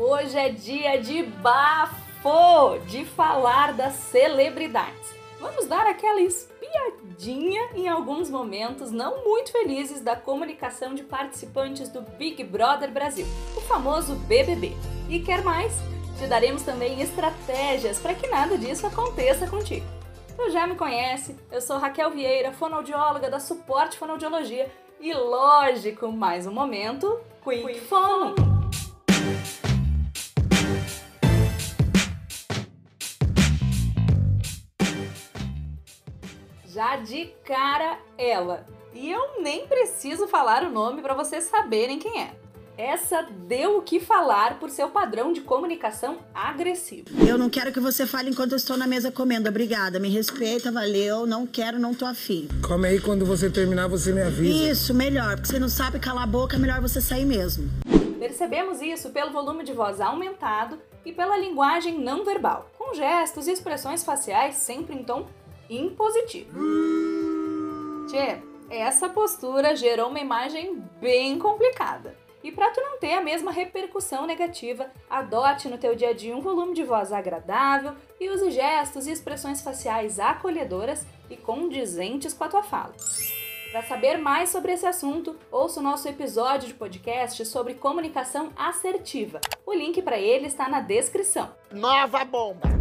Hoje é dia de bafo, de falar das celebridades. Vamos dar aquela espiadinha em alguns momentos não muito felizes da comunicação de participantes do Big Brother Brasil, o famoso BBB. E quer mais? Te daremos também estratégias para que nada disso aconteça contigo. Tu já me conhece, eu sou Raquel Vieira, fonoaudióloga da Suporte Fonoaudiologia e, lógico, mais um momento, Quick, Quick Fono. Já de cara ela. E eu nem preciso falar o nome para vocês saberem quem é. Essa deu o que falar por seu padrão de comunicação agressivo. Eu não quero que você fale enquanto eu estou na mesa comendo. Obrigada. Me respeita, valeu. Não quero, não tô afim. Come aí, quando você terminar, você me avisa. Isso, melhor. Porque você não sabe calar a boca, é melhor você sair mesmo. Percebemos isso pelo volume de voz aumentado e pela linguagem não verbal, com gestos e expressões faciais sempre em tom impositivo. Tchê, essa postura gerou uma imagem bem complicada. E para tu não ter a mesma repercussão negativa, adote no teu dia a dia um volume de voz agradável e use gestos e expressões faciais acolhedoras e condizentes com a tua fala. Para saber mais sobre esse assunto, ouça o nosso episódio de podcast sobre comunicação assertiva. O link para ele está na descrição. Nova bomba!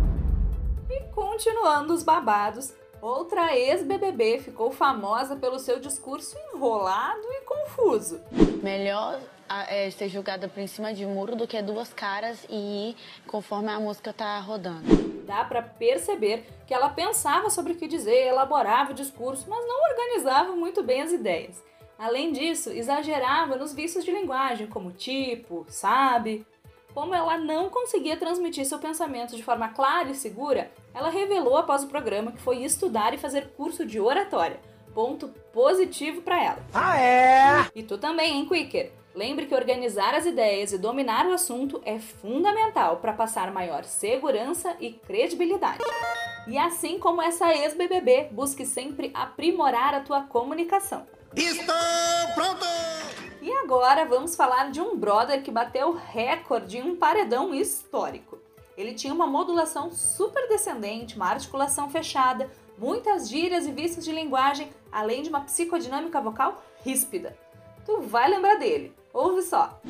Continuando os babados, outra ex-BBB ficou famosa pelo seu discurso enrolado e confuso. Melhor é, ser julgada por cima de um muro do que duas caras e ir conforme a música tá rodando. Dá para perceber que ela pensava sobre o que dizer, elaborava o discurso, mas não organizava muito bem as ideias. Além disso, exagerava nos vícios de linguagem, como tipo, sabe. Como ela não conseguia transmitir seu pensamento de forma clara e segura, ela revelou após o programa que foi estudar e fazer curso de oratória. Ponto positivo para ela. Ah, é? E tu também, hein, Quicker? Lembre que organizar as ideias e dominar o assunto é fundamental para passar maior segurança e credibilidade. E assim como essa ex-BBB, busque sempre aprimorar a tua comunicação. Estou pronto! E agora vamos falar de um brother que bateu recorde em um paredão histórico. Ele tinha uma modulação super descendente, uma articulação fechada, muitas gírias e vícios de linguagem, além de uma psicodinâmica vocal ríspida. Tu vai lembrar dele. Ouve só.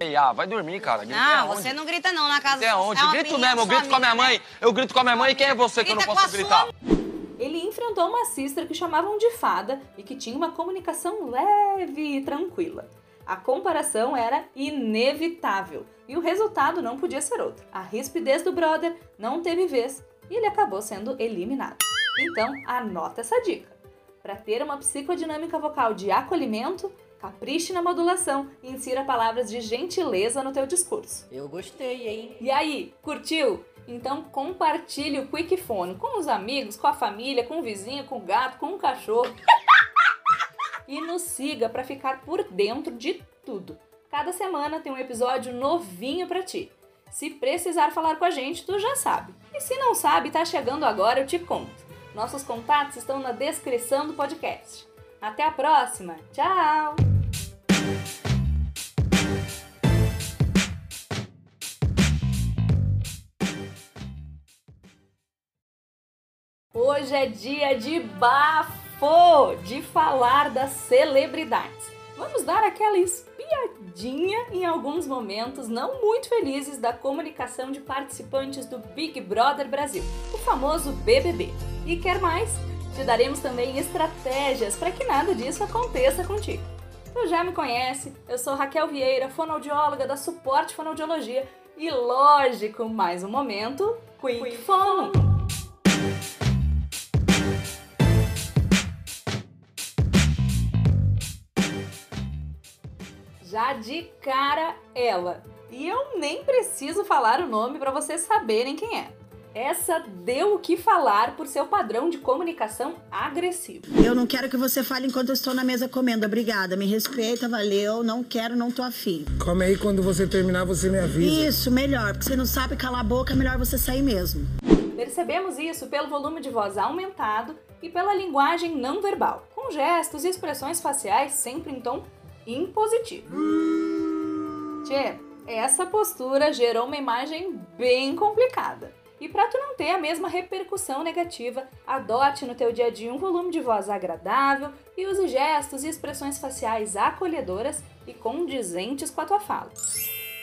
Ei, ah, vai dormir, cara. Grita Não, você não grita não na casa. Grita aonde? É grito mesmo, eu sua grito com a minha mãe. Eu grito com a minha mãe. E quem é você que eu não Grita posso gritar? Ele enfrentou uma sister que chamavam de fada e que tinha uma comunicação leve e tranquila. A comparação era inevitável e o resultado não podia ser outro. A rispidez do brother não teve vez e ele acabou sendo eliminado. Então, anota essa dica. Para ter uma psicodinâmica vocal de acolhimento, capriche na modulação e insira palavras de gentileza no teu discurso. Eu gostei, hein? E aí, curtiu? Então compartilhe o Quick Phone com os amigos, com a família, com o vizinho, com o gato, com o cachorro. E nos siga para ficar por dentro de tudo. Cada semana tem um episódio novinho para ti. Se precisar falar com a gente, tu já sabe. E se não sabe, tá chegando agora, eu te conto. Nossos contatos estão na descrição do podcast. Até a próxima. Tchau! Hoje é dia de bafo, de falar das celebridades. Vamos dar aquela espiadinha em alguns momentos não muito felizes da comunicação de participantes do Big Brother Brasil, o famoso BBB. E quer mais? Te daremos também estratégias para que nada disso aconteça contigo. Tu já me conhece, eu sou Raquel Vieira, fonoaudióloga da Suporte Fonoaudiologia e, lógico, mais um momento, Quick, Quick Fono. Já de cara ela. E eu nem preciso falar o nome para vocês saberem quem é. Essa deu o que falar por seu padrão de comunicação agressivo. Eu não quero que você fale enquanto eu estou na mesa comendo. Obrigada. Me respeita, valeu. Não quero, não tô afim. Come aí, quando você terminar, você me avisa. Isso, melhor. Porque você não sabe calar a boca, é melhor você sair mesmo. Percebemos isso pelo volume de voz aumentado e pela linguagem não verbal, com gestos e expressões faciais sempre em tom impositivo. Tchê, essa postura gerou uma imagem bem complicada. E para tu não ter a mesma repercussão negativa, adote no teu dia a dia um volume de voz agradável e use gestos e expressões faciais acolhedoras e condizentes com a tua fala.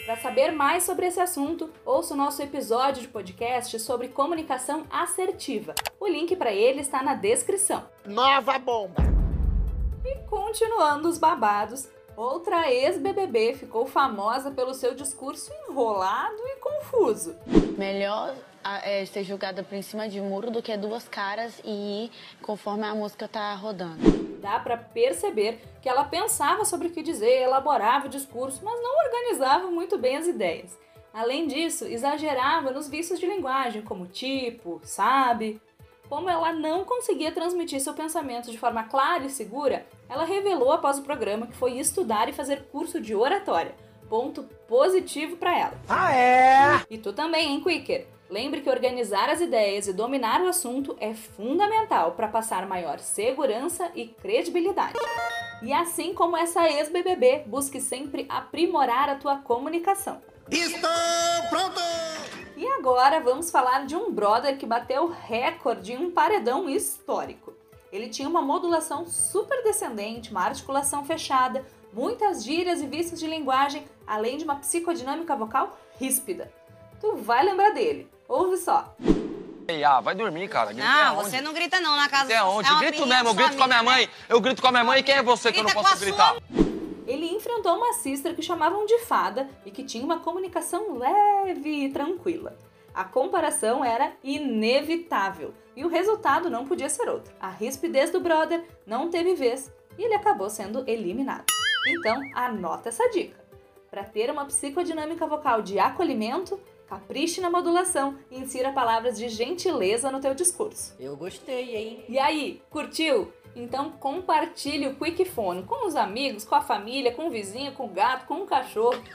Para saber mais sobre esse assunto, ouça o nosso episódio de podcast sobre comunicação assertiva. O link para ele está na descrição. Nova bomba! Continuando os babados, outra ex-BBB ficou famosa pelo seu discurso enrolado e confuso. Melhor é, ser julgada por cima de muro do que duas caras e ir conforme a música tá rodando. Dá para perceber que ela pensava sobre o que dizer, elaborava o discurso, mas não organizava muito bem as ideias. Além disso, exagerava nos vícios de linguagem, como tipo, sabe. Como ela não conseguia transmitir seu pensamento de forma clara e segura, ela revelou após o programa que foi estudar e fazer curso de oratória. Ponto positivo para ela. Ah, é? E tu também, hein, Quicker? Lembre que organizar as ideias e dominar o assunto é fundamental para passar maior segurança e credibilidade. E assim como essa ex-BBB, busque sempre aprimorar a tua comunicação. Estou pronto! E agora vamos falar de um brother que bateu recorde em um paredão histórico. Ele tinha uma modulação super descendente, uma articulação fechada, muitas gírias e vícios de linguagem, além de uma psicodinâmica vocal ríspida. Tu vai lembrar dele. Ouve só. Ei, ah, vai dormir, cara. Grita Não, você não grita não na casa Grita aonde? é grito mesmo, eu sua grito com a minha mãe. Eu grito com a minha mãe. E quem é você que eu não Grita posso gritar? Ele enfrentou uma sister que chamavam de fada e que tinha uma comunicação leve e tranquila. A comparação era inevitável e o resultado não podia ser outro. A rispidez do brother não teve vez e ele acabou sendo eliminado. Então, anota essa dica. Para ter uma psicodinâmica vocal de acolhimento, capriche na modulação e insira palavras de gentileza no teu discurso. Eu gostei, hein? E aí, curtiu? Então compartilhe o Quick Phone com os amigos, com a família, com o vizinho, com o gato, com o cachorro.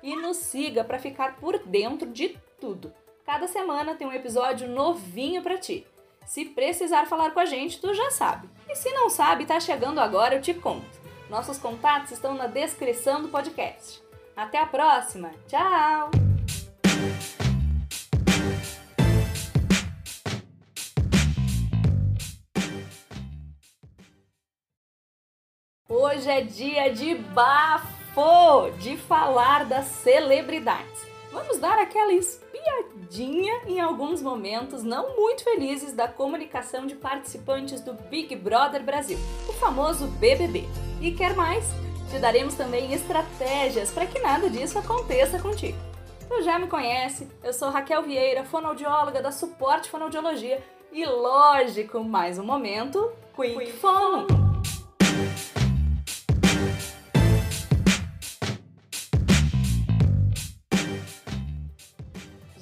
E nos siga para ficar por dentro de tudo. Cada semana tem um episódio novinho para ti. Se precisar falar com a gente, tu já sabe. E se não sabe, tá chegando agora, eu te conto. Nossos contatos estão na descrição do podcast. Até a próxima. Tchau! Hoje é dia de bafo, de falar das celebridades. Vamos dar aquela espiadinha em alguns momentos não muito felizes da comunicação de participantes do Big Brother Brasil, o famoso BBB. E quer mais? Te daremos também estratégias para que nada disso aconteça contigo. Tu já me conhece, eu sou Raquel Vieira, fonoaudióloga da Suporte Fonoaudiologia e, lógico, mais um momento, Quick, Quick Fono.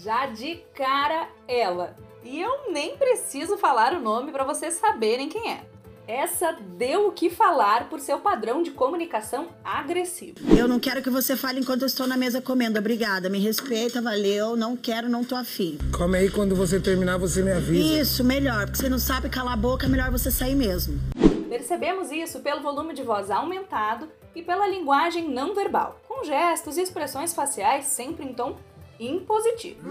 Já de cara ela. E eu nem preciso falar o nome para vocês saberem quem é. Essa deu o que falar por seu padrão de comunicação agressivo. Eu não quero que você fale enquanto eu estou na mesa comendo. Obrigada. Me respeita, valeu. Não quero, não tô afim. Come aí quando você terminar, você me avisa. Isso, melhor. Porque você não sabe calar a boca, é melhor você sair mesmo. Percebemos isso pelo volume de voz aumentado e pela linguagem não verbal, com gestos e expressões faciais sempre em tom impositivo.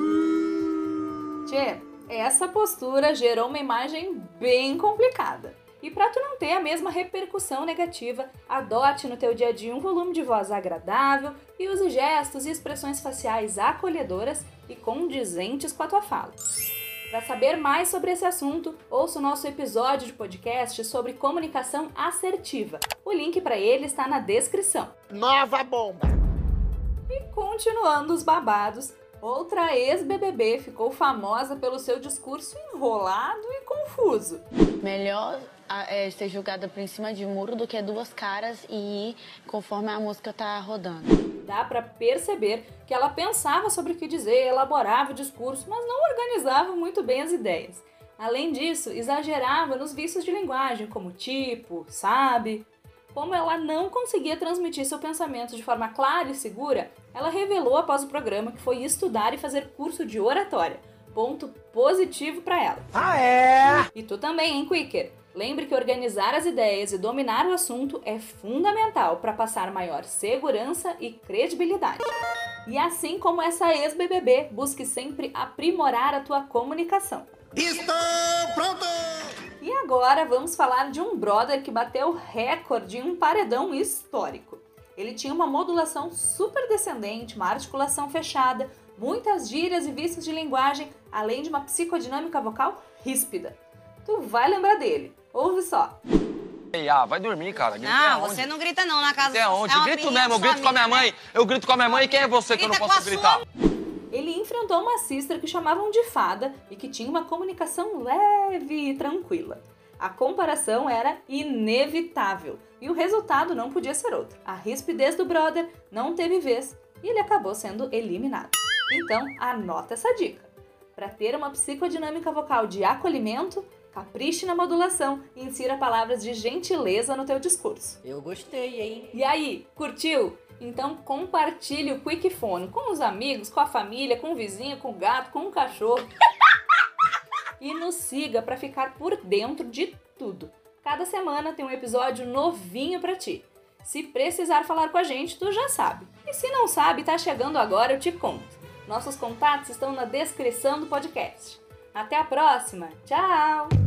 Tchê, essa postura gerou uma imagem bem complicada. E para tu não ter a mesma repercussão negativa, adote no teu dia a dia um volume de voz agradável e use gestos e expressões faciais acolhedoras e condizentes com a tua fala. Para saber mais sobre esse assunto, ouça o nosso episódio de podcast sobre comunicação assertiva. O link para ele está na descrição. Nova bomba! Continuando os babados, outra ex-BBB ficou famosa pelo seu discurso enrolado e confuso. Melhor é, ser julgada por cima de muro do que duas caras e ir conforme a música tá rodando. Dá para perceber que ela pensava sobre o que dizer, elaborava o discurso, mas não organizava muito bem as ideias. Além disso, exagerava nos vícios de linguagem, como tipo, sabe. Como ela não conseguia transmitir seu pensamento de forma clara e segura, ela revelou após o programa que foi estudar e fazer curso de oratória. Ponto positivo para ela. Ah, é? E tu também, hein, Quicker? Lembre que organizar as ideias e dominar o assunto é fundamental para passar maior segurança e credibilidade. E assim como essa ex-BBB, busque sempre aprimorar a tua comunicação. Estou pronto! Agora vamos falar de um brother que bateu recorde em um paredão histórico. Ele tinha uma modulação super descendente, uma articulação fechada, muitas gírias e vícios de linguagem, além de uma psicodinâmica vocal ríspida. Tu vai lembrar dele. Ouve só. Ei, ah, vai dormir, cara. Grita Não, você não grita não na casa Grita aonde? é Grito mesmo, eu sua grito com a minha mãe. né? Eu grito com a minha mãe. Quem é você que eu não Grita posso gritar? Ele enfrentou uma sister que chamavam de fada e que tinha uma comunicação leve e tranquila. A comparação era inevitável e o resultado não podia ser outro. A rispidez do brother não teve vez e ele acabou sendo eliminado. Então, anota essa dica. Para ter uma psicodinâmica vocal de acolhimento, capriche na modulação e insira palavras de gentileza no teu discurso. Eu gostei, hein? E aí, curtiu? Então compartilhe o Quick Phone com os amigos, com a família, com o vizinho, com o gato, com o cachorro. E nos siga para ficar por dentro de tudo. Cada semana tem um episódio novinho para ti. Se precisar falar com a gente, tu já sabe. E se não sabe, tá chegando agora, eu te conto. Nossos contatos estão na descrição do podcast. Até a próxima. Tchau!